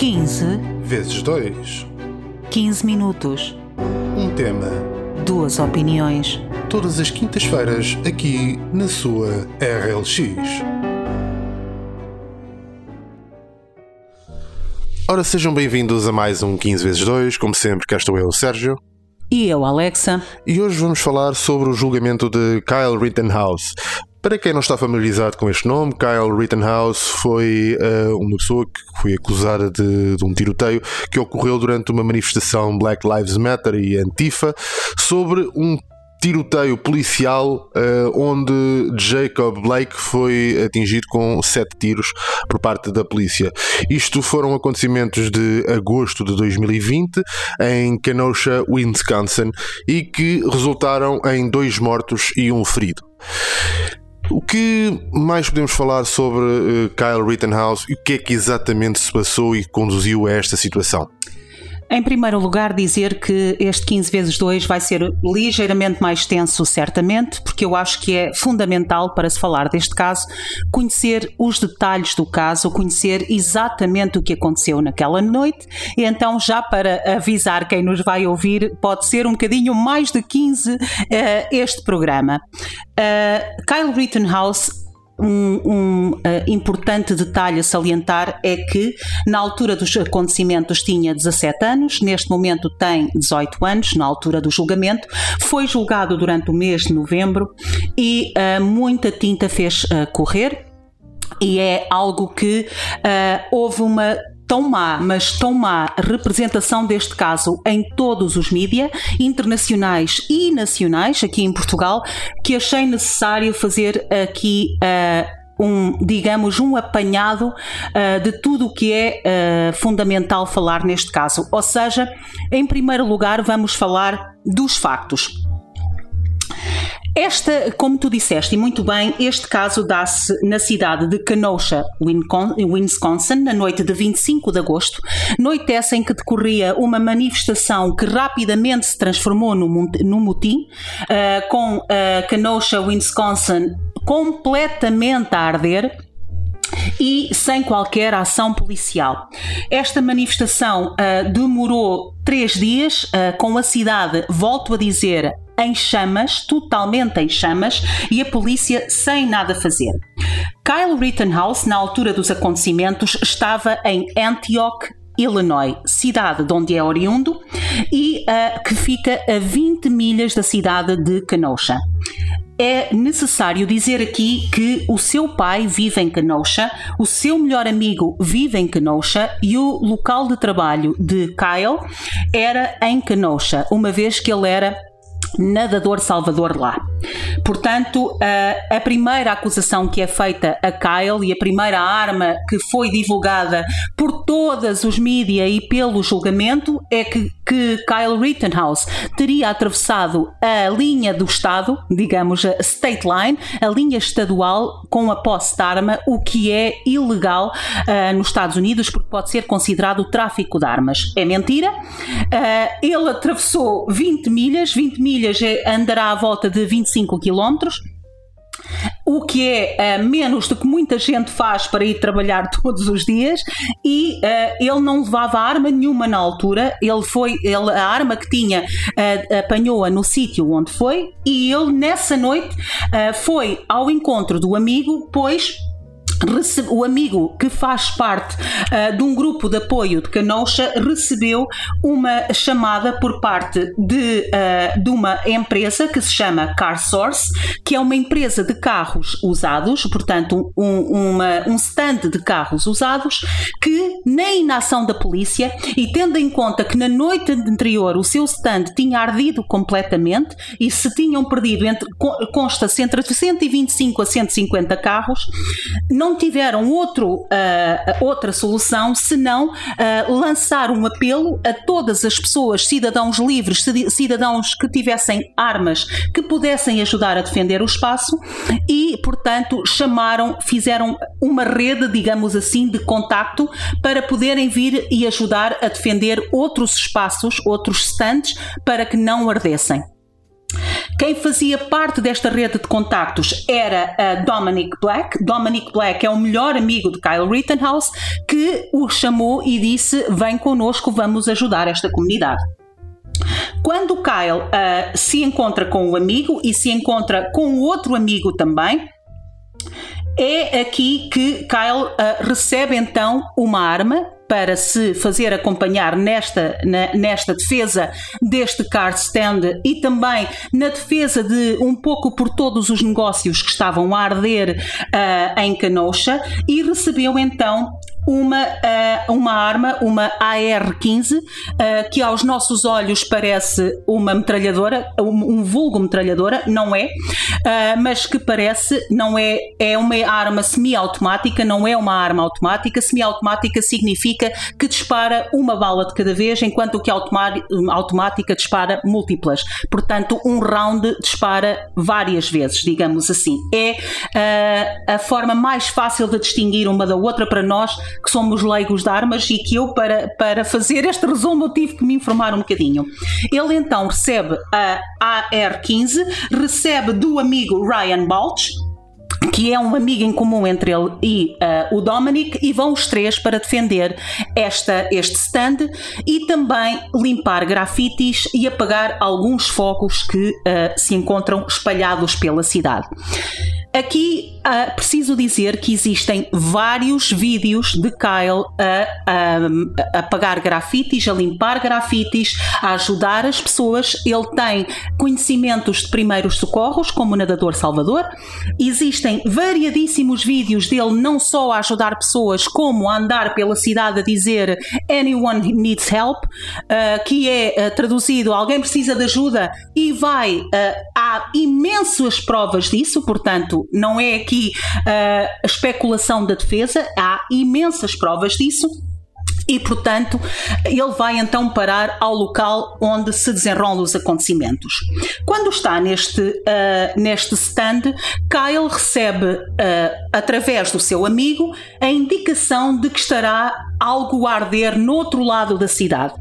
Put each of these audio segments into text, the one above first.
15 vezes 2. 15 minutos. Um tema. Duas opiniões. Todas as quintas-feiras, aqui na sua RLX. Ora, sejam bem-vindos a mais um 15 vezes 2. Como sempre, cá estou eu, Sérgio. E eu, Alexa. E hoje vamos falar sobre o julgamento de Kyle Rittenhouse. Para quem não está familiarizado com este nome, Kyle Rittenhouse foi uh, uma pessoa que foi acusada de, de, um tiroteio que ocorreu durante uma manifestação Black Lives Matter e Antifa sobre um tiroteio policial uh, onde Jacob Blake foi atingido com sete tiros por parte da polícia. Isto foram acontecimentos de agosto de 2020 em Kenosha, Wisconsin e que resultaram em dois mortos e um ferido. O que mais podemos falar sobre uh, Kyle Rittenhouse e o que é que exatamente se passou e conduziu a esta situação? Em primeiro lugar, dizer que este 15 vezes 2 vai ser ligeiramente mais tenso, certamente, porque eu acho que é fundamental para se falar deste caso conhecer os detalhes do caso, conhecer exatamente o que aconteceu naquela noite. E então, já para avisar quem nos vai ouvir, pode ser um bocadinho mais de 15 uh, este programa. Uh, Kyle Rittenhouse um, um uh, importante detalhe a salientar é que, na altura dos acontecimentos, tinha 17 anos, neste momento tem 18 anos, na altura do julgamento. Foi julgado durante o mês de novembro e uh, muita tinta fez uh, correr. E é algo que houve uma tão má, mas tão má representação deste caso em todos os mídias, internacionais e nacionais, aqui em Portugal, que achei necessário fazer aqui. Uh, um, digamos, um apanhado uh, de tudo o que é uh, fundamental falar neste caso. Ou seja, em primeiro lugar, vamos falar dos factos. Esta, como tu disseste, e muito bem, este caso dá-se na cidade de Kenosha, Wisconsin, na noite de 25 de agosto, noite essa em que decorria uma manifestação que rapidamente se transformou no motim, uh, com uh, Kenosha, Wisconsin completamente a arder e sem qualquer ação policial. Esta manifestação uh, demorou três dias, uh, com a cidade, volto a dizer, em chamas, totalmente em chamas, e a polícia sem nada fazer. Kyle Rittenhouse, na altura dos acontecimentos, estava em Antioch, Illinois, cidade de onde é oriundo e uh, que fica a 20 milhas da cidade de Kenosha. É necessário dizer aqui que o seu pai vive em Kenosha, o seu melhor amigo vive em Kenosha e o local de trabalho de Kyle era em Kenosha, uma vez que ele era nadador salvador lá. Portanto, a, primeira acusação que é feita a Kyle e a primeira arma que foi divulgada por todas os mídias e pelo julgamento é que, que Kyle Rittenhouse teria atravessado a linha do Estado, digamos a state line, a linha estadual com a posse de arma, o que é ilegal uh, nos Estados Unidos porque pode ser considerado tráfico de armas. É mentira. Uh, ele atravessou 20 milhas, 20 milhas é, andará à volta de 25 quilómetros o que é uh, menos do que muita gente faz para ir trabalhar todos os dias e uh, ele não levava arma nenhuma na altura. Ele foi ele, a arma que tinha uh, apanhou-a no sítio onde foi e ele nessa noite foi ao encontro do amigo pois o amigo que faz parte uh, de um grupo de apoio de Canocha recebeu uma chamada por parte de, uh, de uma empresa que se chama Car Source, que é uma empresa de carros usados, portanto, um, uma, um stand de carros usados, que na inação da polícia e tendo em conta que na noite anterior o seu stand tinha ardido completamente e se tinham perdido entre, consta-se entre 125 a 150 carros, não não tiveram outro, uh, outra solução senão uh, lançar um apelo a todas as pessoas, cidadãos livres, cidadãos que tivessem armas, que pudessem ajudar a defender o espaço e, portanto, chamaram, fizeram uma rede, digamos assim, de contacto para poderem vir e ajudar a defender outros espaços, outros stands, para que não ardessem. Quem fazia parte desta rede de contactos era a Dominic Black. Dominic Black é o melhor amigo de Kyle Rittenhouse que o chamou e disse: Vem connosco, vamos ajudar esta comunidade. Quando Kyle uh, se encontra com o amigo e se encontra com outro amigo também, é aqui que Kyle uh, recebe então uma arma para se fazer acompanhar nesta, na, nesta defesa deste card stand e também na defesa de um pouco por todos os negócios que estavam a arder uh, em Kenosha e recebeu então uma, uh, uma arma, uma AR-15, uh, que aos nossos olhos parece uma metralhadora, um, um vulgo metralhadora, não é, uh, mas que parece, não é, é uma arma semiautomática, não é uma arma automática. Semiautomática significa que dispara uma bala de cada vez, enquanto que automática dispara múltiplas. Portanto, um round dispara várias vezes, digamos assim. É a forma mais fácil de distinguir uma da outra para nós que somos leigos de armas e que eu, para, para fazer este resumo, tive que me informar um bocadinho. Ele então recebe a AR-15, recebe do amigo Ryan Balch, que é um amigo em comum entre ele e uh, o Dominic, e vão os três para defender esta, este stand e também limpar grafites e apagar alguns focos que uh, se encontram espalhados pela cidade. Aqui uh, preciso dizer que existem vários vídeos de Kyle a, apagar grafites, a limpar grafites, a ajudar as pessoas. Ele tem conhecimentos de primeiros socorros, como nadador Salvador. Existem variadíssimos vídeos dele, não só a ajudar pessoas, como a andar pela cidade a dizer Anyone needs help, uh, que é uh, traduzido alguém precisa de ajuda e vai. há imensas provas disso, portanto não é aqui uh, especulação da defesa, há imensas provas disso. E, portanto, ele vai então parar ao local onde se desenrolam os acontecimentos. Quando está neste, uh, neste stand, Kyle recebe, uh, através do seu amigo, a indicação de que estará algo a arder no outro lado da cidade.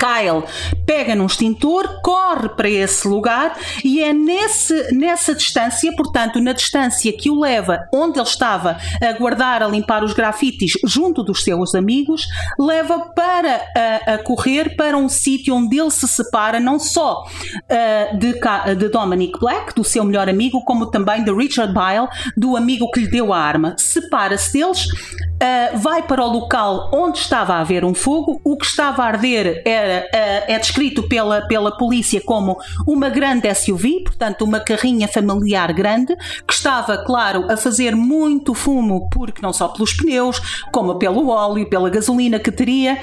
Kyle pega num extintor, corre para esse lugar e é nesse, nessa distância, portanto, na distância que o leva onde ele estava a guardar, a limpar os grafites junto dos seus amigos, leva para a, a correr para um sítio onde ele se separa não só uh, de, de Dominic Black, do seu melhor amigo, como também de Richard Bile, do amigo que lhe deu a arma. Separa-se deles, uh, vai para o local onde estava a haver um fogo, o que estava a arder era era, uh, é descrito pela, pela polícia como uma grande SUV, portanto, uma carrinha familiar grande, que estava, claro, a fazer muito fumo, porque não só pelos pneus, como pelo óleo, pela gasolina que teria.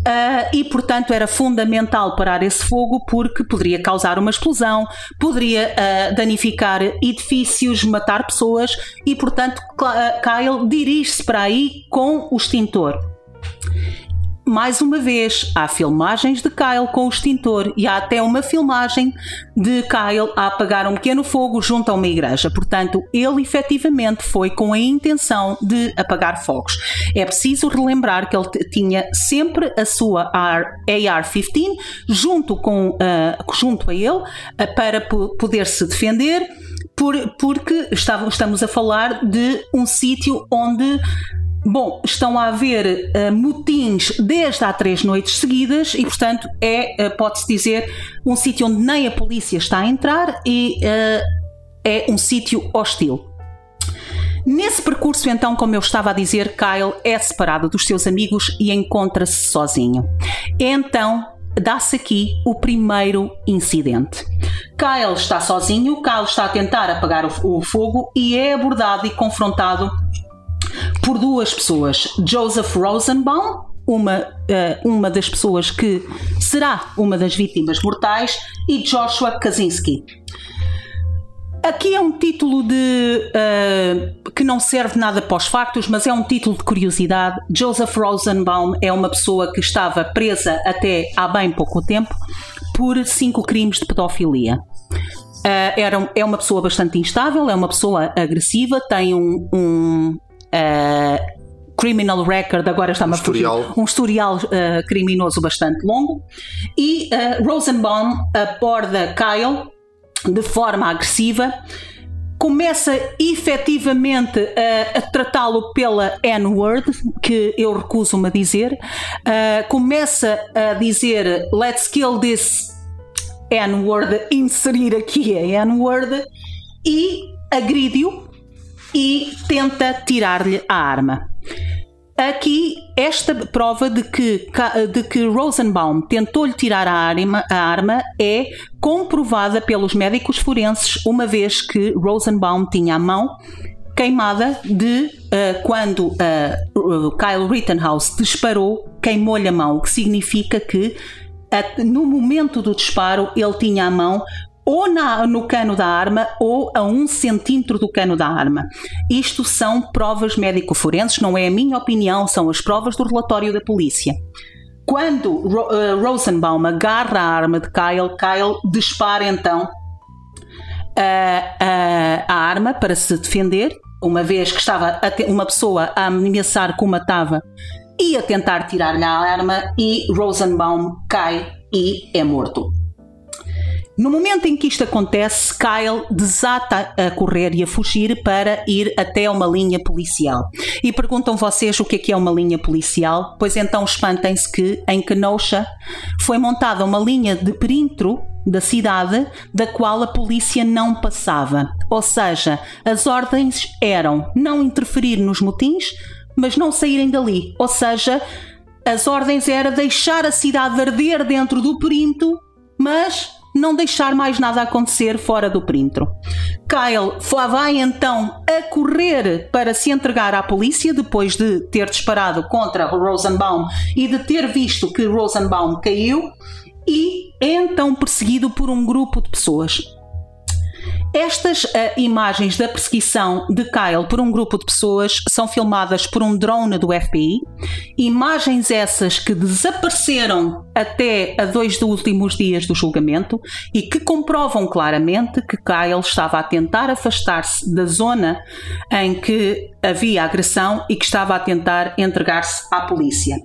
Uh, e, portanto, era fundamental parar esse fogo porque poderia causar uma explosão, poderia uh, danificar edifícios, matar pessoas e, portanto, Kyle dirige-se para aí com o extintor mais uma vez, há filmagens de Kyle com o extintor e há até uma filmagem de Kyle a apagar um pequeno fogo junto a uma igreja. Portanto, ele efetivamente foi com a intenção de apagar fogos. É preciso relembrar que ele tinha sempre a sua AR-15 junto, com, uh, junto a ele uh, para poder se defender. Por, porque estamos a falar de um sítio onde Bom, estão a haver uh, motins desde há três noites seguidas e, portanto, é, uh, pode-se dizer, um sítio onde nem a polícia está a entrar e uh, é um sítio hostil. Nesse percurso, então, como eu estava a dizer, Kyle é separado dos seus amigos e encontra-se sozinho. Então, dá-se aqui o primeiro incidente. Kyle está sozinho, Kyle está a tentar apagar o, o fogo e é abordado e confrontado por duas pessoas: Joseph Rosenbaum, uma, uh, uma das pessoas que será uma das vítimas mortais, e Joshua Kaczynski. Aqui é um título de uh, que não serve nada para os factos, mas é um título de curiosidade. Joseph Rosenbaum é uma pessoa que estava presa até há bem pouco tempo por cinco crimes de pedofilia. Uh, era, é uma pessoa bastante instável, é uma pessoa agressiva, tem um, um uh, criminal record, agora está-me um a fugir, um historial uh, criminoso bastante longo. E uh, Rosenbaum aborda Kyle de forma agressiva, começa efetivamente a, a tratá-lo pela N-word, que eu recuso-me a dizer, uh, começa a dizer let's kill this N-word, inserir aqui a N-word, e agride-o e tenta tirar-lhe a arma. Aqui, esta prova de que, de que Rosenbaum tentou-lhe tirar a arma, a arma é comprovada pelos médicos forenses, uma vez que Rosenbaum tinha a mão queimada de uh, quando uh, Kyle Rittenhouse disparou, queimou-lhe a mão, o que significa que uh, no momento do disparo ele tinha a mão ou na, no cano da arma ou a um centímetro do cano da arma. Isto são provas médico-forenses, não é a minha opinião, são as provas do relatório da polícia. Quando uh, Rosenbaum agarra a arma de Kyle, Kyle dispara então a, a arma para se defender, uma vez que estava uma pessoa a ameaçar que o matava e a tentar tirar-lhe a arma, e Rosenbaum cai e é morto. No momento em que isto acontece, Kyle desata a correr e a fugir para ir até uma linha policial. E perguntam vocês o que é que é uma linha policial? Pois então espantem-se que em Kenosha foi montada uma linha de perímetro da cidade da qual a polícia não passava. Ou seja, as ordens eram não interferir nos motins, mas não saírem dali. Ou seja, as ordens eram deixar a cidade arder dentro do perímetro, mas não deixar mais nada acontecer fora do perímetro. Kyle vai então a correr para se entregar à polícia depois de ter disparado contra Rosenbaum e de ter visto que Rosenbaum caiu e é então perseguido por um grupo de pessoas. Estas uh, imagens da perseguição de Kyle por um grupo de pessoas são filmadas por um drone do FBI. Imagens essas que desapareceram até a dois dos últimos dias do julgamento e que comprovam claramente que Kyle estava a tentar afastar-se da zona em que havia agressão e que estava a tentar entregar-se à polícia.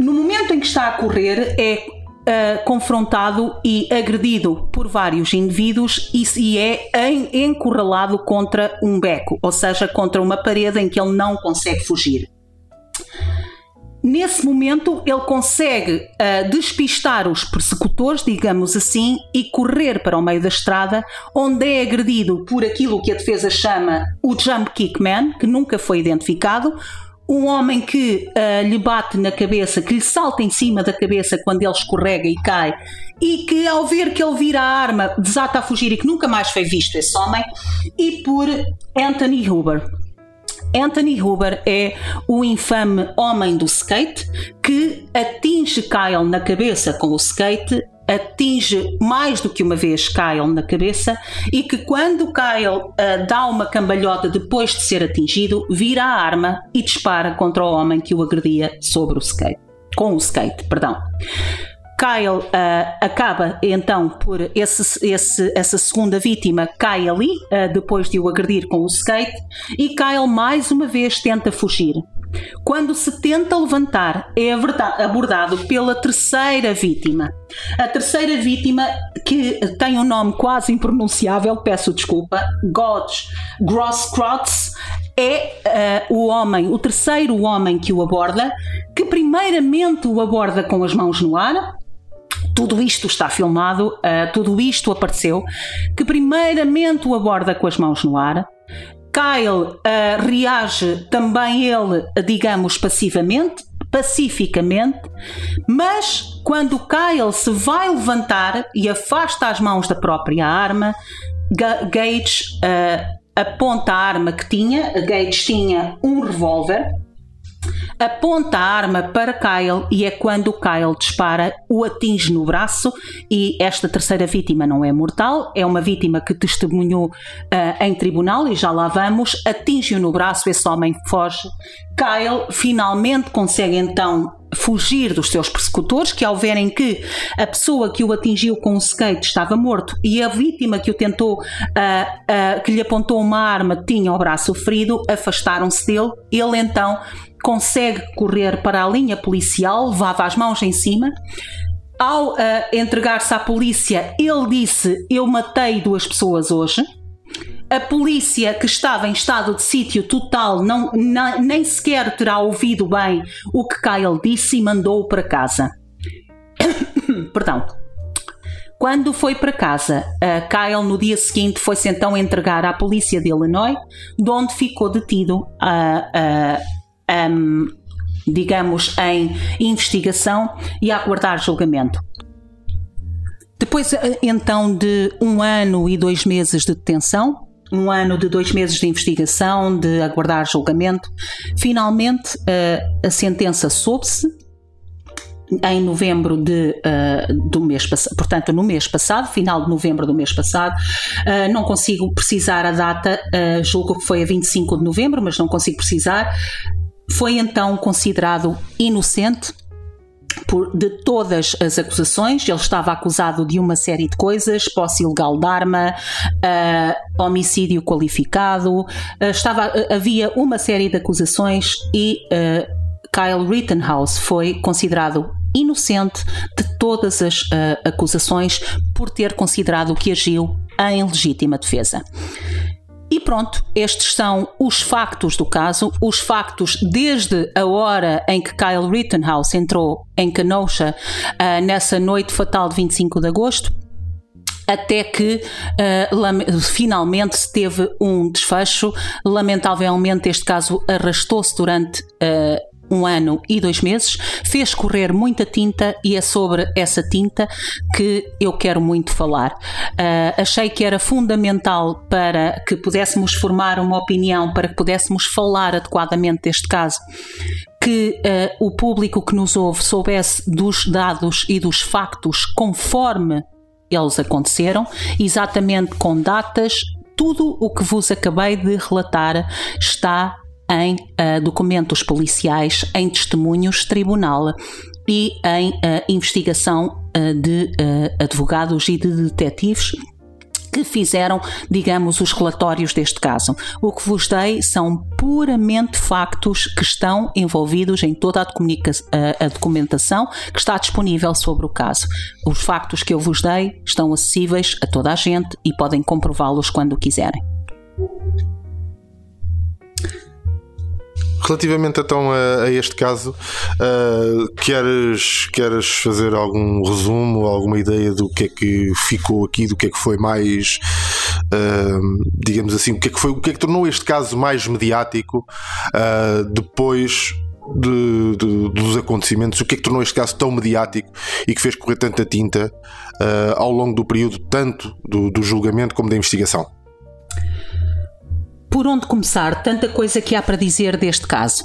No momento em que está a correr, é Uh, confrontado e agredido por vários indivíduos e, e é en, encurralado contra um beco, ou seja, contra uma parede em que ele não consegue fugir. Nesse momento, ele consegue uh, despistar os persecutores, digamos assim, e correr para o meio da estrada, onde é agredido por aquilo que a defesa chama o Jump Kick Man, que nunca foi identificado, um homem que uh, lhe bate na cabeça, que lhe salta em cima da cabeça quando ele escorrega e cai, e que ao ver que ele vira a arma desata a fugir e que nunca mais foi visto esse homem, e por Anthony Huber. Anthony Huber é o infame homem do skate que atinge Kyle na cabeça com o skate atinge mais do que uma vez Kyle na cabeça e que quando Kyle uh, dá uma cambalhota depois de ser atingido, vira a arma e dispara contra o homem que o agredia sobre o skate, com o skate, perdão. Kyle uh, acaba então por esse, esse, essa segunda vítima cai ali uh, depois de o agredir com o skate e Kyle mais uma vez tenta fugir. Quando se tenta levantar, é abordado pela terceira vítima. A terceira vítima, que tem um nome quase impronunciável, peço desculpa, God's Grosskreutz, é uh, o homem, o terceiro homem que o aborda, que primeiramente o aborda com as mãos no ar, tudo isto está filmado, uh, tudo isto apareceu, que primeiramente o aborda com as mãos no ar, Kyle uh, reage também ele, digamos, passivamente, pacificamente, mas quando Kyle se vai levantar e afasta as mãos da própria arma, Gage uh, aponta a arma que tinha. Gage tinha um revólver aponta a arma para Kyle e é quando Kyle dispara, o atinge no braço e esta terceira vítima não é mortal, é uma vítima que testemunhou uh, em tribunal e já lá vamos, atinge-o no braço, esse homem foge. Kyle finalmente consegue então fugir dos seus persecutores, que ao verem que a pessoa que o atingiu com o skate estava morto e a vítima que o tentou, uh, uh, que lhe apontou uma arma, tinha o braço ferido, afastaram-se dele. Ele então consegue correr para a linha policial, levava as mãos em cima, ao uh, entregar-se à polícia, ele disse: Eu matei duas pessoas hoje. A polícia, que estava em estado de sítio total, não, nem sequer terá ouvido bem o que Kyle disse e mandou-o para casa. Perdão. Quando foi para casa, Kyle no dia seguinte foi-se então entregar à polícia de Illinois, de onde ficou detido a, a, um, digamos, em investigação e a aguardar julgamento. Depois, eh, então, de um ano e dois meses de detenção, um ano de dois meses de investigação, de aguardar julgamento, finalmente eh, a sentença soube-se em novembro de, uh, do mês passado, portanto, no mês passado, final de novembro do mês passado. Uh, não consigo precisar a data, uh, julgo que foi a 25 de novembro, mas não consigo precisar. Foi então considerado inocente por, de todas as acusações. Ele estava acusado de uma série de coisas: posse ilegal de arma, uh, homicídio qualificado. Uh, estava, uh, havia uma série de acusações e Kyle Rittenhouse foi considerado inocente de todas as acusações por ter considerado que agiu em legítima defesa. E pronto, estes são os factos do caso, os factos desde a hora em que Kyle Rittenhouse entrou em Kenosha uh, nessa noite fatal de 25 de agosto até que uh, finalmente se teve um desfecho. Lamentavelmente, este caso arrastou-se durante uh, um ano e dois meses, fez correr muita tinta e é sobre essa tinta que eu quero muito falar. Uh, achei que era fundamental para que pudéssemos formar uma opinião, para que pudéssemos falar adequadamente deste caso, que uh, o público que nos ouve soubesse dos dados e dos factos conforme eles aconteceram, exatamente com datas, tudo o que vos acabei de relatar está em uh, documentos policiais, em testemunhos tribunal e em uh, investigação uh, de advogados e de detetives que fizeram, digamos, os relatórios deste caso. O que vos dei são puramente factos que estão envolvidos em toda a, a, documentação que está disponível sobre o caso. Os factos que eu vos dei estão acessíveis a toda a gente e podem comprová-los quando quiserem. Relativamente então a, a este caso, uh, queres, queres fazer algum resumo, alguma ideia do que é que ficou aqui, do que é que foi mais, uh, digamos assim, o que é que foi, o que é que tornou este caso mais mediático uh, depois de, de, dos acontecimentos, o que é que tornou este caso tão mediático e que fez correr tanta tinta ao longo do período, tanto do, do julgamento como da investigação? Por onde começar? Tanta coisa que há para dizer deste caso.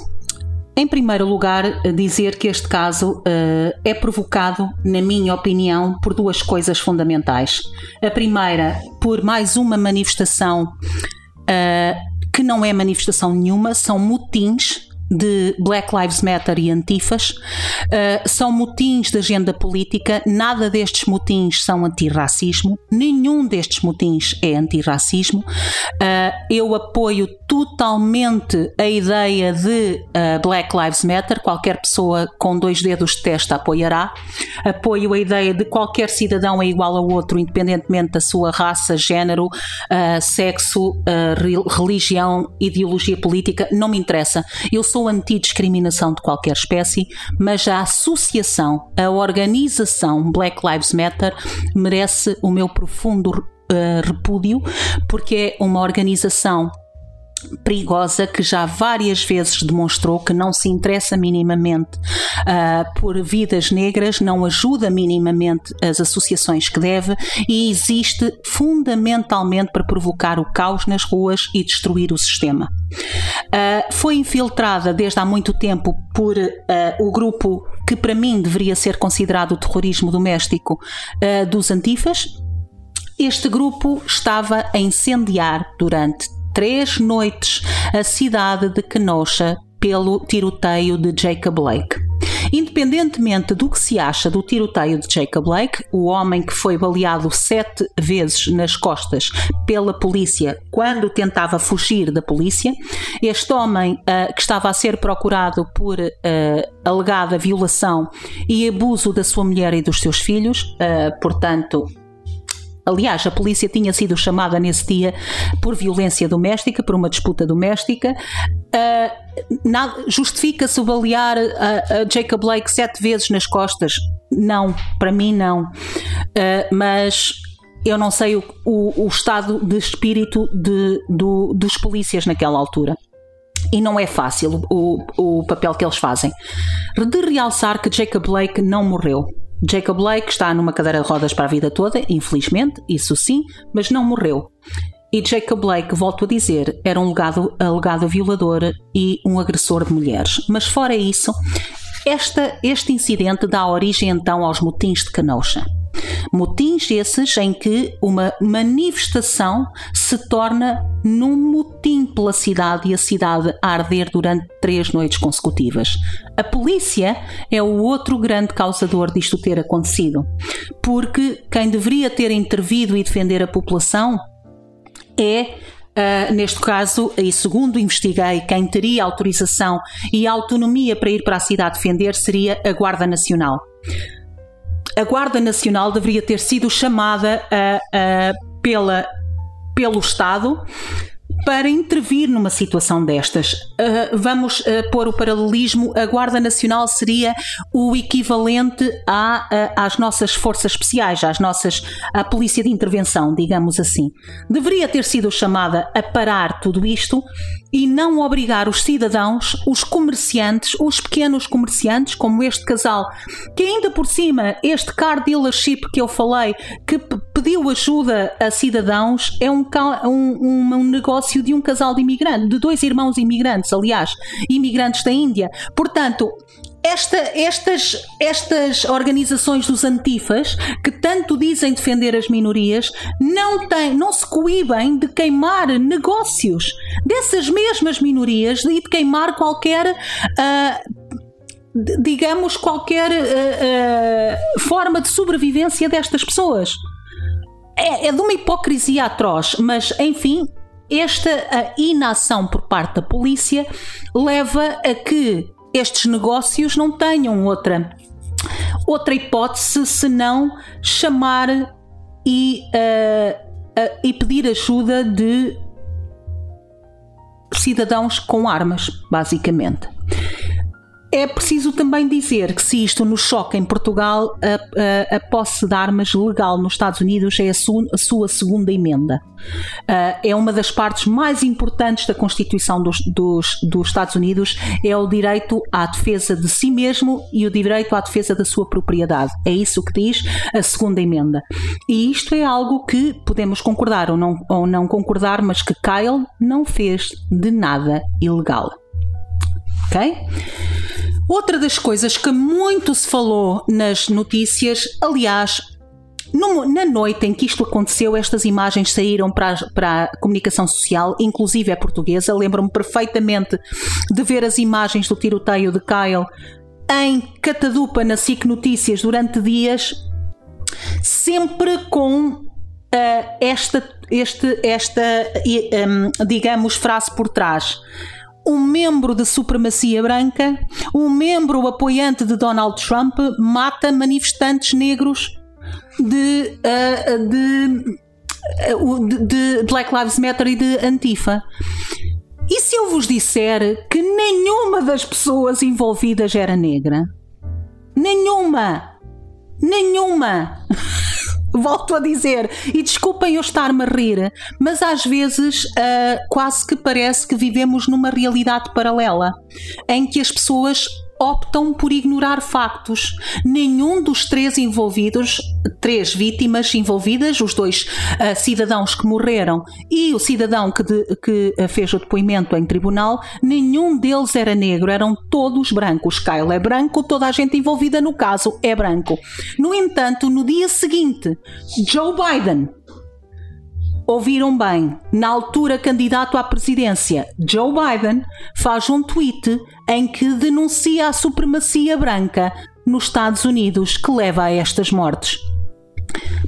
Em primeiro lugar, dizer que este caso uh, é provocado, na minha opinião, por duas coisas fundamentais. A primeira, por mais uma manifestação uh, que não é manifestação nenhuma, são motins de Black Lives Matter e Antifas. Uh, são motins de agenda política, nada destes motins são antirracismo, nenhum destes motins é antirracismo. Uh, eu apoio totalmente a ideia de uh, Black Lives Matter, qualquer pessoa com dois dedos de testa apoiará. Apoio a ideia de qualquer cidadão é igual ao outro, independentemente da sua raça, género, sexo, religião, ideologia política, não me interessa. Eu sou sou anti-discriminação de qualquer espécie, mas a associação, a organização Black Lives Matter merece o meu profundo uh, repúdio, porque é uma organização perigosa que já várias vezes demonstrou que não se interessa minimamente uh, por vidas negras, não ajuda minimamente as associações que deve e existe fundamentalmente para provocar o caos nas ruas e destruir o sistema. Uh, foi infiltrada desde há muito tempo por uh, o grupo que para mim deveria ser considerado o terrorismo doméstico dos antifas. Este grupo estava a incendiar durante três noites a cidade de Kenosha pelo tiroteio de Jacob Blake. Independentemente do que se acha do tiroteio de Jacob Blake, o homem que foi baleado sete vezes nas costas pela polícia quando tentava fugir da polícia, este homem uh, que estava a ser procurado por uh, alegada violação e abuso da sua mulher e dos seus filhos, uh, portanto, Aliás, a polícia tinha sido chamada nesse dia por violência doméstica, por uma disputa doméstica. Uh, Justifica-se balear a, a, Jacob Blake sete vezes nas costas? Não, para mim não. Uh, mas eu não sei o, o, o estado de espírito de, do, dos polícias naquela altura. E não é fácil o, o papel que eles fazem. De realçar que Jacob Blake não morreu. Jacob Blake está numa cadeira de rodas para a vida toda, infelizmente, isso sim, mas não morreu. E Jacob Blake, volto a dizer, era um legado, alegado violador e um agressor de mulheres. Mas fora isso, esta, este incidente dá origem então aos motins de Kenosha. Motins esses em que uma manifestação se torna num motim pela cidade e a cidade a arder durante três noites consecutivas. A polícia é o outro grande causador disto ter acontecido, porque quem deveria ter intervido e defender a população é Uh, neste caso, e segundo investiguei, quem teria autorização e autonomia para ir para a cidade defender seria a Guarda Nacional. A Guarda Nacional deveria ter sido chamada uh, uh, pela, pelo Estado para intervir numa situação destas. Uh, vamos uh, pôr o paralelismo: a Guarda Nacional seria o equivalente uh, às nossas forças especiais, às nossas à polícia de intervenção, digamos assim. Deveria ter sido chamada a parar tudo isto e não obrigar os cidadãos, os comerciantes, os pequenos comerciantes, como este casal, que ainda por cima, este car dealership que eu falei, que pediu ajuda a cidadãos, é um, um, um negócio de um casal de imigrantes, de dois irmãos imigrantes, aliás, imigrantes da Índia. Portanto, esta, estas, estas organizações dos antifas, que tanto dizem defender as minorias, não, têm, não se coíbem de queimar negócios dessas mesmas minorias e de queimar qualquer. Uh, digamos, qualquer uh, uh, forma de sobrevivência destas pessoas. É, é, de uma hipocrisia atroz, mas enfim, esta inação por parte da polícia leva a que estes negócios não tenham outra, outra hipótese senão chamar e, uh, uh, e pedir ajuda de cidadãos com armas, basicamente. É preciso também dizer que se isto nos choca em Portugal, a, a, a posse de armas legal nos Estados Unidos é a, su, a sua segunda emenda. Uh, é uma das partes mais importantes da Constituição dos, dos, dos Estados Unidos, é o direito à defesa de si mesmo e o direito à defesa da sua propriedade. É isso que diz a segunda emenda. E isto é algo que podemos concordar ou não, ou não concordar, mas que Kyle não fez de nada ilegal. Ok? Outra das coisas que muito se falou nas notícias, aliás, no, na noite em que isto aconteceu, estas imagens saíram para a, para a comunicação social, inclusive a portuguesa. Lembro-me perfeitamente de ver as imagens do tiroteio de Kyle em Catadupa na SIC Notícias durante dias, sempre com uh, esta, este, esta, um, digamos, frase por trás um membro de supremacia branca, um membro apoiante de Donald Trump, mata manifestantes negros de, uh, de, de, Black Lives Matter e de Antifa. E se eu vos disser que nenhuma das pessoas envolvidas era negra? Nenhuma! Nenhuma! volto a dizer, e desculpem eu estar-me a rir, mas às vezes uh, quase que parece que vivemos numa realidade paralela em que as pessoas optam por ignorar factos. Nenhum dos três envolvidos, três vítimas envolvidas, os dois uh, cidadãos que morreram e o cidadão que, de, que uh, fez o depoimento em tribunal, nenhum deles era negro, eram todos brancos. Kyle é branco, toda a gente envolvida no caso é branco. No entanto, no dia seguinte, Joe Biden Ouviram bem, na altura candidato à presidência, Joe Biden faz um tweet em que denuncia a supremacia branca nos Estados Unidos que leva a estas mortes.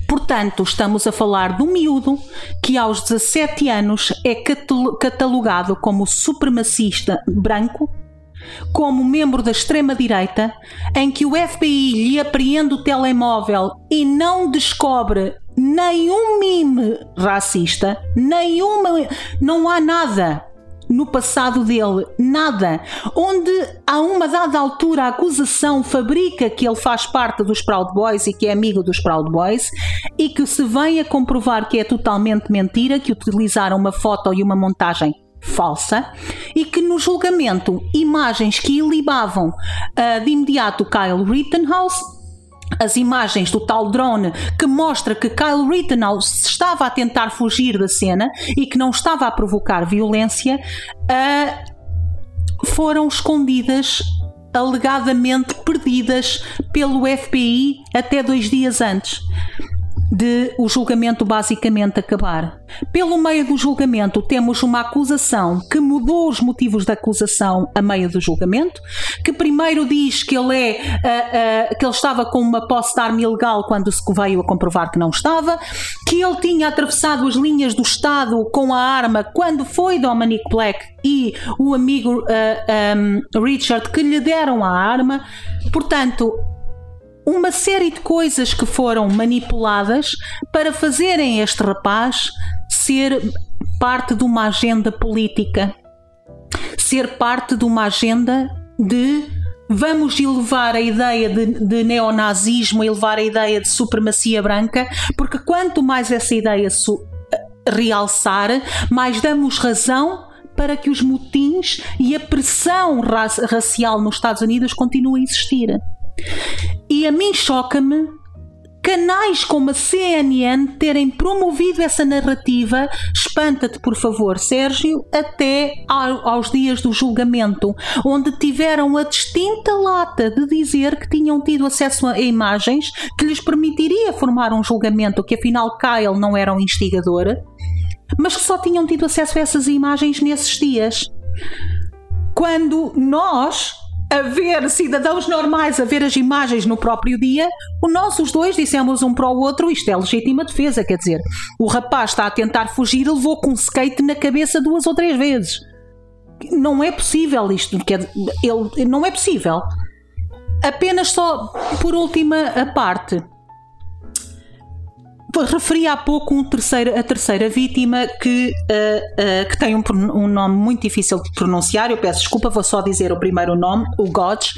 Portanto, estamos a falar de um miúdo que aos 17 anos é catalogado como supremacista branco, como membro da extrema-direita, em que o FBI lhe apreende o telemóvel e não descobre nenhum mime racista, nenhuma, não há nada no passado dele, nada. Onde a uma dada altura a acusação fabrica que ele faz parte dos Proud Boys e que é amigo dos Proud Boys e que se vem a comprovar que é totalmente mentira, que utilizaram uma foto e uma montagem falsa e que no julgamento imagens que ilibavam uh, de imediato Kyle Rittenhouse as imagens do tal drone que mostra que Kyle Rittenhouse estava a tentar fugir da cena e que não estava a provocar violência, uh, foram escondidas, alegadamente perdidas pelo FBI até dois dias antes de o julgamento basicamente acabar. Pelo meio do julgamento, temos uma acusação que mudou os motivos da acusação a meio do julgamento, que primeiro diz que ele é uh, uh, que ele estava com uma posse de arma ilegal quando se veio a comprovar que não estava, que ele tinha atravessado as linhas do Estado com a arma quando foi Dominic Black e o amigo uh, um, Richard que lhe deram a arma. Portanto, uma série de coisas que foram manipuladas para fazerem este rapaz ser parte de uma agenda política, ser parte de uma agenda de vamos elevar a ideia de, de neonazismo, elevar a ideia de supremacia branca, porque quanto mais essa ideia realçar, mais damos razão para que os motins e a pressão racial nos Estados Unidos continue a existir. E a mim choca-me canais como a CNN terem promovido essa narrativa, espanta-te por favor, Sérgio, até aos dias do julgamento, onde tiveram a distinta lata de dizer que tinham tido acesso a imagens que lhes permitiria formar um julgamento, que afinal Kyle não era um instigador, mas que só tinham tido acesso a essas imagens nesses dias. Quando nós, a ver cidadãos normais a ver as imagens no próprio dia, o nós os dois dissemos um para o outro, isto é legítima defesa, quer dizer, o rapaz está a tentar fugir e levou com um skate na cabeça duas ou três vezes. Não é possível isto, quer, ele, não é possível. Apenas só por última a parte referi há pouco um terceiro, a terceira vítima que, uh, uh, que tem um, um, nome muito difícil de pronunciar. Eu peço desculpa, vou só dizer o primeiro nome, o Godge,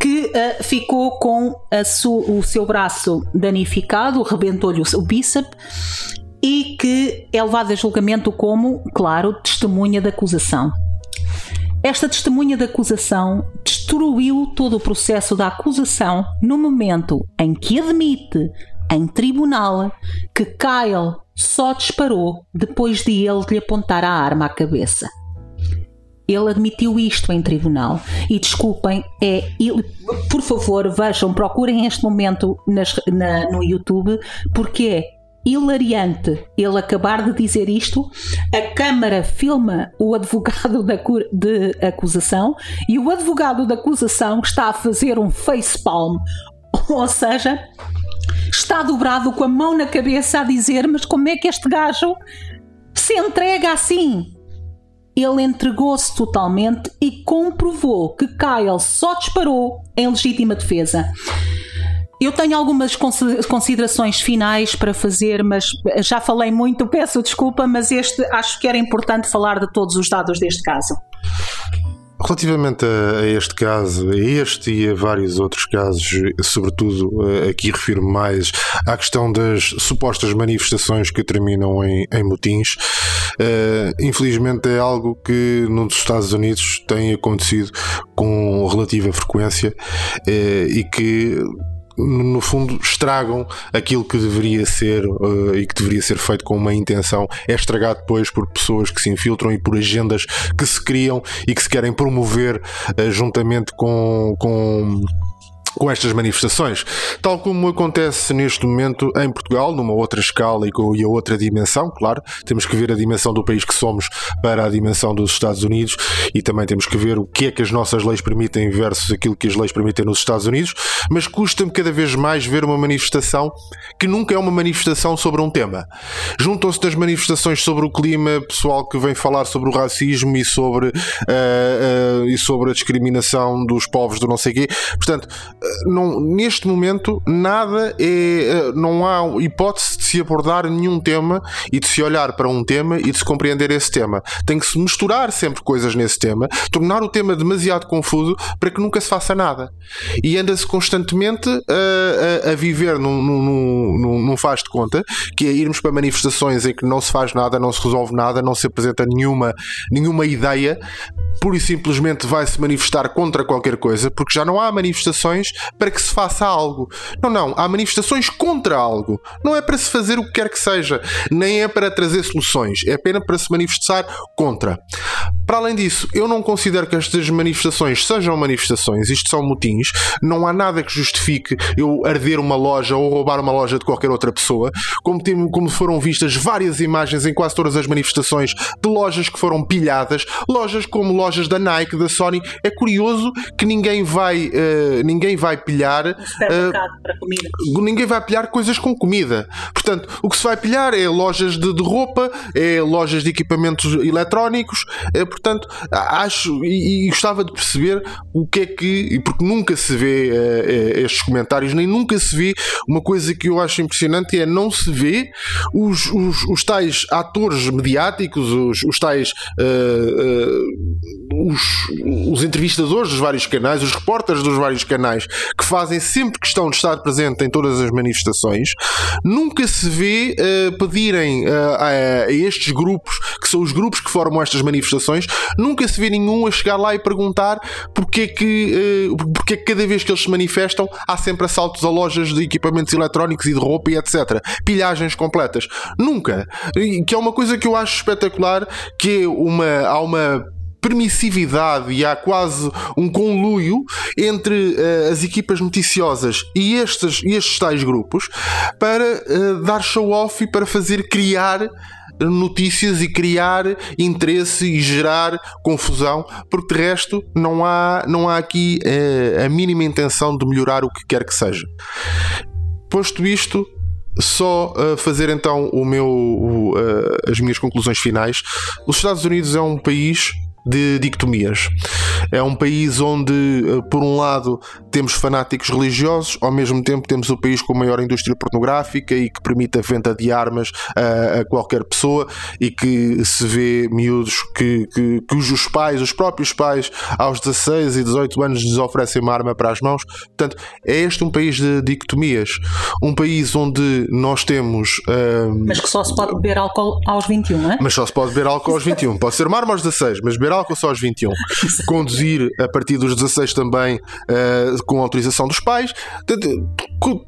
que uh, ficou com su, o seu braço danificado, rebentou-lhe o, o bíceps e que é levado a julgamento como, claro, testemunha da acusação. Esta testemunha da acusação destruiu todo o processo da acusação no momento em que admite em tribunal que Kyle só disparou depois de ele lhe apontar a arma à cabeça. Ele admitiu isto em tribunal. E desculpem, é, por favor, vejam, procurem este momento nas, na, no YouTube, porque é hilariante ele acabar de dizer isto. A Câmara filma o advogado da, de acusação e o advogado da acusação está a fazer um facepalm, ou seja, está dobrado com a mão na cabeça a dizer: Mas como é que este gajo se entrega assim? Ele entregou-se totalmente e comprovou que Kyle só disparou em legítima defesa. Eu tenho algumas considerações finais para fazer, mas já falei muito, peço desculpa, mas este acho que era importante falar de todos os dados deste caso. Relativamente a, este caso, a este e a vários outros casos, sobretudo eh, aqui refiro mais à questão das supostas manifestações que terminam em, em motins, uh, infelizmente é algo que nos Estados Unidos tem acontecido com relativa frequência uh, e que no fundo estragam aquilo que deveria ser uh, e que deveria ser feito com uma intenção. É estragado depois por pessoas que se infiltram e por agendas que se criam e que se querem promover uh, juntamente com, com com estas manifestações, tal como acontece neste momento em Portugal, numa outra escala e com a outra dimensão, claro, temos que ver a dimensão do país que somos para a dimensão dos Estados Unidos e também temos que ver o que é que as nossas leis permitem versus aquilo que as leis permitem nos Estados Unidos, mas custa-me cada vez mais ver uma manifestação que nunca é uma manifestação sobre um tema. Juntam-se das manifestações sobre o clima, pessoal que vem falar sobre o racismo e sobre, uh, uh, e sobre a discriminação dos povos do não sei quê. Portanto, não, neste momento nada é. Não há hipótese de se abordar nenhum tema e de se olhar para um tema e de se compreender esse tema. Tem que se misturar sempre coisas nesse tema, tornar o tema demasiado confuso para que nunca se faça nada. E anda-se constantemente a, a, a viver num, num, num, num faz de conta, que é irmos para manifestações em que não se faz nada, não se resolve nada, não se apresenta nenhuma, nenhuma ideia, pura e simplesmente vai-se manifestar contra qualquer coisa, porque já não há manifestações para que se faça algo. Não, não. Há manifestações contra algo. Não é para se fazer o que quer que seja. Nem é para trazer soluções. É apenas para se manifestar contra. Para além disso, eu não considero que estas manifestações sejam manifestações, isto são motins. Não há nada que justifique eu arder uma loja ou roubar uma loja de qualquer outra pessoa. Como, tem, como foram vistas várias imagens em quase todas as manifestações de lojas que foram pilhadas, lojas como lojas da Nike, da Sony. É curioso que ninguém vai, uh, ninguém vai pilhar. Uh, ninguém vai pilhar coisas com comida. Portanto, o que se vai pilhar é lojas de, de roupa, é lojas de equipamentos eletrónicos. É, portanto, acho e, e, gostava de perceber o que é que. Porque nunca se vê uh, estes comentários, nem nunca se vê uma coisa que eu acho impressionante é não se vê os, os, os tais atores mediáticos, os, os tais. Uh, os, os entrevistadores dos vários canais, os repórteres dos vários canais que fazem sempre questão de estar presente em todas as manifestações, nunca se vê uh, pedirem uh, a, a, estes grupos, que são os grupos que formam estas manifestações, nunca se vê nenhum a chegar lá e perguntar porque é que, uh, porque é que cada vez que eles se manifestam há sempre assaltos a lojas de equipamentos eletrónicos e de roupa e etc. Pilhagens completas. Nunca. Que é uma coisa que eu acho espetacular, que é uma, há uma permissividade e há quase um conluio entre uh, as equipas noticiosas e estes, estes tais grupos para uh, dar show-off e para fazer criar notícias e criar interesse e gerar confusão, porque de resto não há, não há aqui uh, a mínima intenção de melhorar o que quer que seja. Posto isto, só uh, fazer então o meu, uh, as minhas conclusões finais. Os Estados Unidos é um país de dicotomias. É um país onde, eh, por um lado, temos fanáticos religiosos, ao mesmo tempo temos o país com a maior indústria pornográfica e que permite a venda de armas a, a qualquer pessoa e que se vê miúdos que, que, cujos pais, os próprios pais, aos 16 e 18 anos lhes oferecem uma arma para as mãos. Portanto, é este um país de dicotomias. Um país onde nós temos. Um... Mas que só se pode beber álcool aos 21, não é? Mas só se pode beber álcool aos 21. Pode ser uma arma aos 16, mas beber álcool só aos 21. Conduzir a partir dos 16 também uh, com autorização dos pais.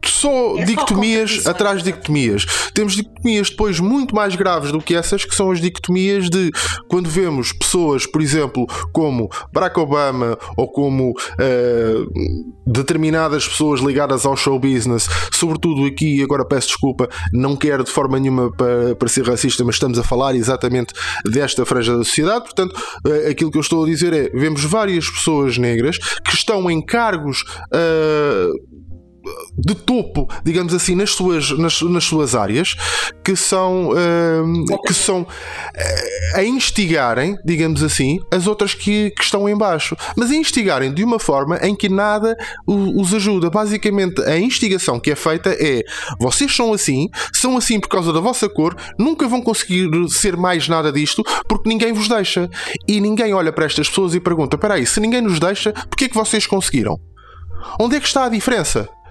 Só é dicotomias só atrás de dicotomias. Temos dicotomias depois muito mais graves do que essas, que são as dicotomias de quando vemos pessoas, por exemplo, como Barack Obama ou como uh, determinadas pessoas ligadas ao show business, sobretudo aqui, agora peço desculpa, não quero de forma nenhuma para, para ser racista, mas estamos a falar exatamente desta franja da sociedade, portanto, uh, aquilo que eu estou a dizer é: vemos várias pessoas negras que estão em cargos. Uh, de topo, digamos assim, nas suas, nas, nas suas áreas, que são, uh, que são uh, a instigarem, digamos assim, as outras que, que estão em baixo. Mas a instigarem de uma forma em que nada os ajuda. Basicamente, a instigação que é feita é vocês são assim, são assim por causa da vossa cor, nunca vão conseguir ser mais nada disto porque ninguém vos deixa. E ninguém olha para estas pessoas e pergunta: espera aí, se ninguém nos deixa, porquê é que vocês conseguiram? Onde é que está a diferença?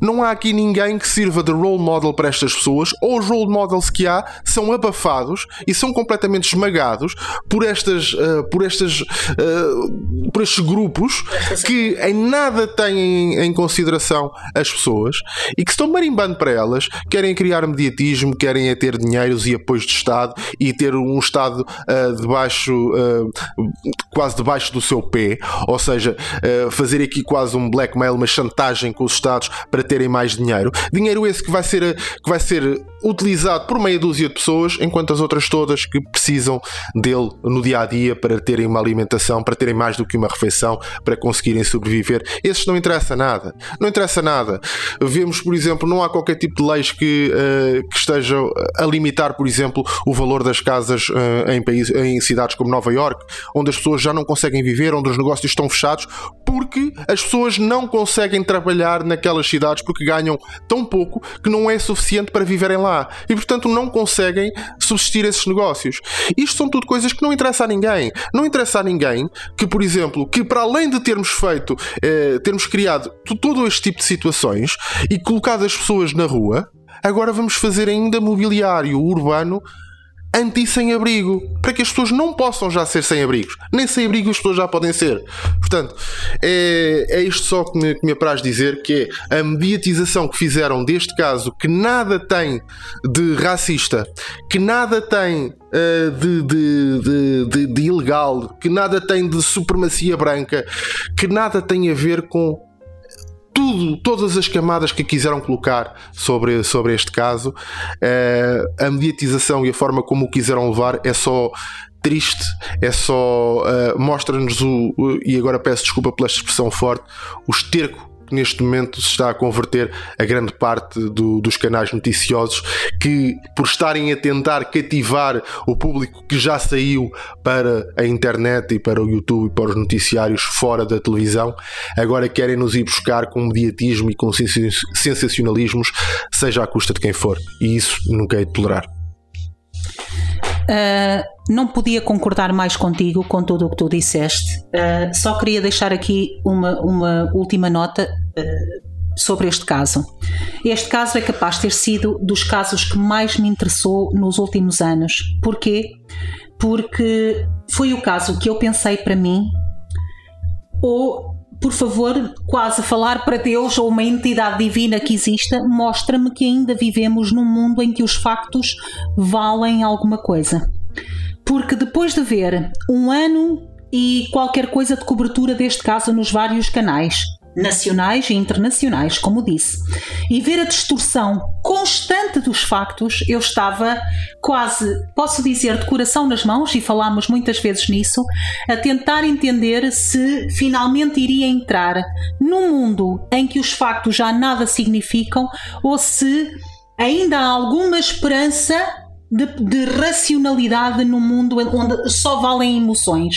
não há aqui ninguém que sirva de role model para estas pessoas, ou os role models que há são abafados e são completamente esmagados por estas, uh, por estas, uh, por estes grupos que em nada têm em consideração as pessoas e que estão marimbando para elas, querem criar mediatismo, querem é ter dinheiros e apoios de Estado e ter um Estado uh, debaixo, quase debaixo do seu pé, ou seja, fazer aqui quase um blackmail, uma chantagem com os Estados para terem mais dinheiro. Dinheiro esse que vai ser, que vai ser utilizado por meia dúzia de pessoas, enquanto as outras todas que precisam dele no dia a dia para terem uma alimentação, para terem mais do que uma refeição, para conseguirem sobreviver. Esses não interessa nada. Não interessa nada. Vemos, por exemplo, não há qualquer tipo de leis que, uh, que estejam a limitar, por exemplo, o valor das casas uh, em, país, em cidades como Nova York, onde as pessoas já não conseguem viver, onde os negócios estão fechados, porque as pessoas não conseguem trabalhar naquelas cidades porque ganham tão pouco que não é suficiente para viverem lá e, portanto, não conseguem subsistir esses negócios. Isto são tudo coisas que não interessam a ninguém. Não interessa a ninguém que, por exemplo, que para além de termos feito, eh, termos criado todo este tipo de situações e colocado as pessoas na rua, agora vamos fazer ainda mobiliário urbano anti-sem-abrigo, para que as pessoas não possam já ser sem-abrigos. Nem sem-abrigo as pessoas já podem ser. Portanto, é, é isto só que me, que me apraz dizer, que é a mediatização que fizeram deste caso, que nada tem de racista, que nada tem uh, de, de, de, de ilegal, que nada tem de supremacia branca, que nada tem a ver com tudo, todas as camadas que quiseram colocar sobre, sobre este caso, uh, a mediatização e a forma como o quiseram levar é só triste, é só uh, mostra-nos o, e agora peço desculpa pela expressão forte, o esterco neste momento se está a converter a grande parte do, dos canais noticiosos que, por estarem a tentar cativar o público que já saiu para a internet e para o YouTube e para os noticiários fora da televisão, agora querem nos ir buscar com mediatismo e com sensacionalismos, seja à custa de quem for. E isso nunca é de tolerar. Uh, não podia concordar mais contigo com tudo o que tu disseste. Uh, só queria deixar aqui uma, uma última nota uh, sobre este caso. Este caso é capaz de ter sido dos casos que mais me interessou nos últimos anos. Porquê? Porque foi o caso que eu pensei para mim, ou por favor, quase falar para Deus ou uma entidade divina que exista, mostra-me que ainda vivemos num mundo em que os factos valem alguma coisa. Porque depois de ver um ano e qualquer coisa de cobertura deste caso nos vários canais, nacionais e internacionais, como disse, e ver a distorção constante dos factos, eu estava quase, posso dizer, de coração nas mãos, e falámos muitas vezes nisso, a tentar entender se finalmente iria entrar num mundo em que os factos já nada significam ou se ainda há alguma esperança de, de racionalidade no mundo onde só valem emoções.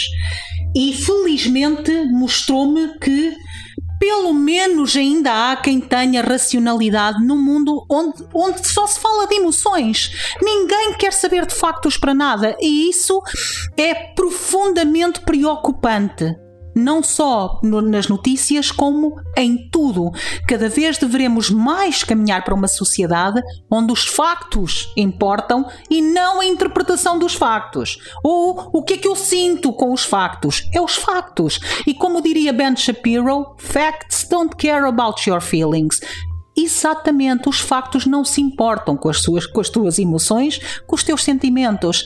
E felizmente mostrou-me que pelo menos ainda há quem tenha racionalidade no mundo onde, onde só se fala de emoções. Ninguém quer saber de factos para nada e isso é profundamente preocupante não só no, nas notícias, como em tudo. Cada vez deveremos mais caminhar para uma sociedade onde os factos importam e não a interpretação dos factos. Ou o que é que eu sinto com os factos? É os factos. E como diria Ben Shapiro, facts don't care about your feelings exatamente os factos não se importam com as, suas, com as tuas emoções, com os teus sentimentos.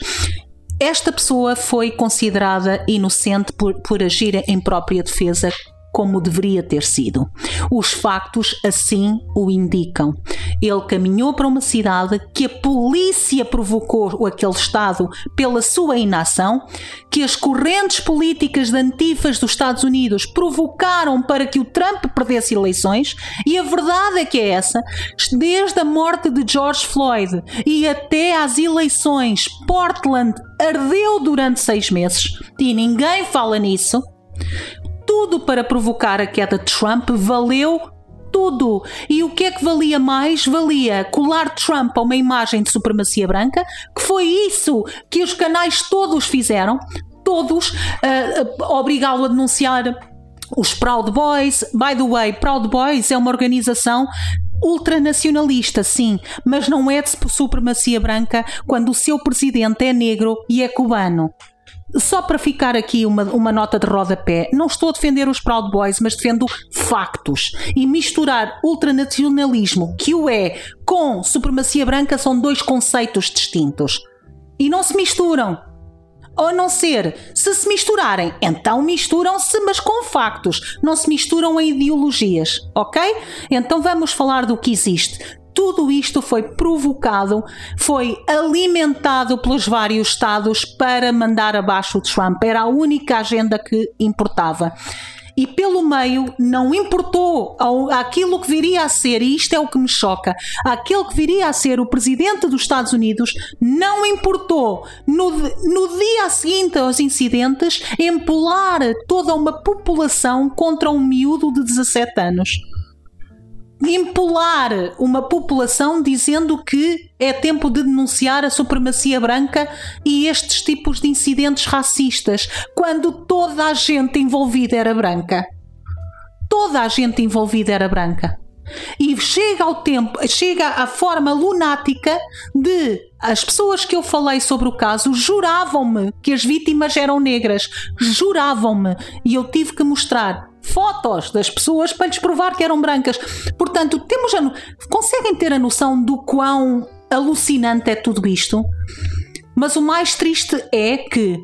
Esta pessoa foi considerada inocente por, por agir em própria defesa como deveria ter sido. Os factos assim o indicam. Ele caminhou para uma cidade que a polícia provocou aquele Estado pela sua inação, que as correntes políticas de antifas dos Estados Unidos provocaram para que o Trump perdesse eleições, e a verdade é que é essa: desde a morte de George Floyd e até às eleições, Portland ardeu durante seis meses e ninguém fala nisso tudo para provocar a queda de Trump, valeu tudo. E o que é que valia mais? Valia colar Trump a uma imagem de supremacia branca, que foi isso que os canais todos fizeram, todos, uh, obrigá-lo a denunciar os Proud Boys. By the way, Proud Boys é uma organização ultranacionalista, sim, mas não é de supremacia branca quando o seu presidente é negro e é cubano. Só para ficar aqui uma, uma nota de rodapé, não estou a defender os Proud Boys, mas defendo factos. E misturar ultranacionalismo, que o é, com supremacia branca são dois conceitos distintos. E não se misturam. A não ser, se se misturarem, então misturam-se, mas com factos, não se misturam em ideologias, ok? Então vamos falar do que existe. Tudo isto foi provocado, foi alimentado pelos vários Estados para mandar abaixo o Trump. Era a única agenda que importava e pelo meio não importou aquilo que viria a ser, e isto é o que me choca, aquele que viria a ser o presidente dos Estados Unidos não importou no, no dia seguinte aos incidentes empolar toda uma população contra um miúdo de 17 anos impolar uma população dizendo que é tempo de denunciar a supremacia branca e estes tipos de incidentes racistas, quando toda a gente envolvida era branca. Toda a gente envolvida era branca. E chega ao tempo, chega a forma lunática de as pessoas que eu falei sobre o caso juravam-me que as vítimas eram negras, juravam-me, e eu tive que mostrar fotos das pessoas para lhes provar que eram brancas. Portanto, temos a, conseguem ter a noção do quão alucinante é tudo isto? Mas o mais triste é que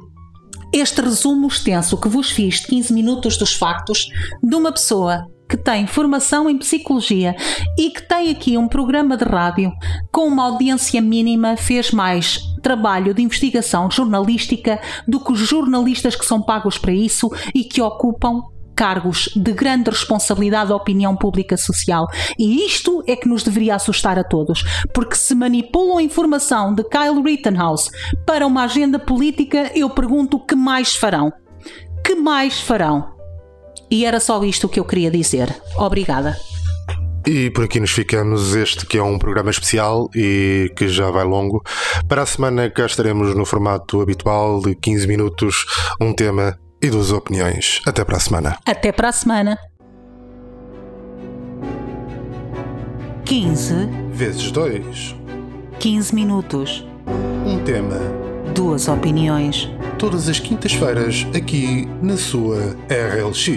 este resumo extenso que vos fiz de 15 minutos dos factos de uma pessoa que tem formação em psicologia e que tem aqui um programa de rádio com uma audiência mínima fez mais trabalho de investigação jornalística do que os jornalistas que são pagos para isso e que ocupam cargos de grande responsabilidade da opinião pública social. E isto é que nos deveria assustar a todos, porque se manipulam a informação de Kyle Rittenhouse para uma agenda política, eu pergunto que mais farão? Que mais farão? E era só isto que eu queria dizer. Obrigada. E por aqui nos ficamos. Este que é um programa especial e que já vai longo. Para a semana cá estaremos no formato habitual de 15 minutos, um tema e duas opiniões. Até para a semana. Até para a semana. 15 vezes 2 15 minutos. Um tema. Duas opiniões. Todas as quintas-feiras aqui na sua RLX.